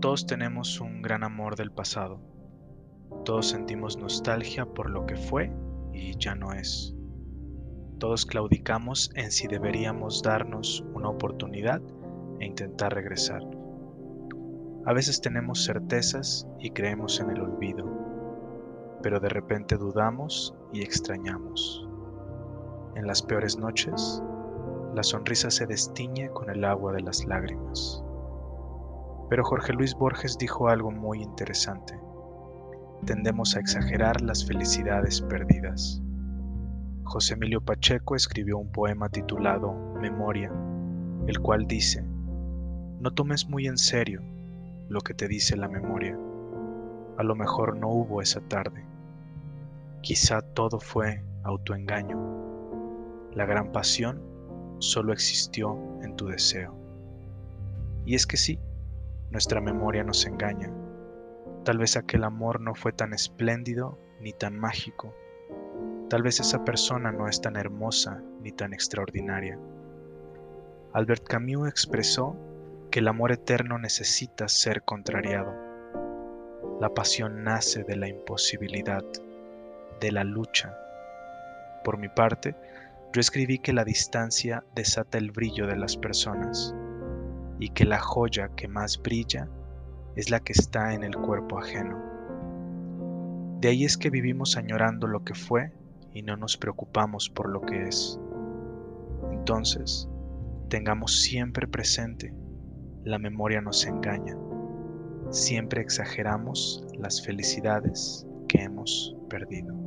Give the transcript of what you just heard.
Todos tenemos un gran amor del pasado. Todos sentimos nostalgia por lo que fue y ya no es. Todos claudicamos en si deberíamos darnos una oportunidad e intentar regresar. A veces tenemos certezas y creemos en el olvido, pero de repente dudamos y extrañamos. En las peores noches, la sonrisa se destiñe con el agua de las lágrimas. Pero Jorge Luis Borges dijo algo muy interesante. Tendemos a exagerar las felicidades perdidas. José Emilio Pacheco escribió un poema titulado Memoria, el cual dice, no tomes muy en serio lo que te dice la memoria. A lo mejor no hubo esa tarde. Quizá todo fue autoengaño. La gran pasión solo existió en tu deseo. Y es que sí, nuestra memoria nos engaña. Tal vez aquel amor no fue tan espléndido ni tan mágico. Tal vez esa persona no es tan hermosa ni tan extraordinaria. Albert Camus expresó que el amor eterno necesita ser contrariado. La pasión nace de la imposibilidad, de la lucha. Por mi parte, yo escribí que la distancia desata el brillo de las personas y que la joya que más brilla es la que está en el cuerpo ajeno. De ahí es que vivimos añorando lo que fue y no nos preocupamos por lo que es. Entonces, tengamos siempre presente la memoria nos engaña. Siempre exageramos las felicidades que hemos perdido.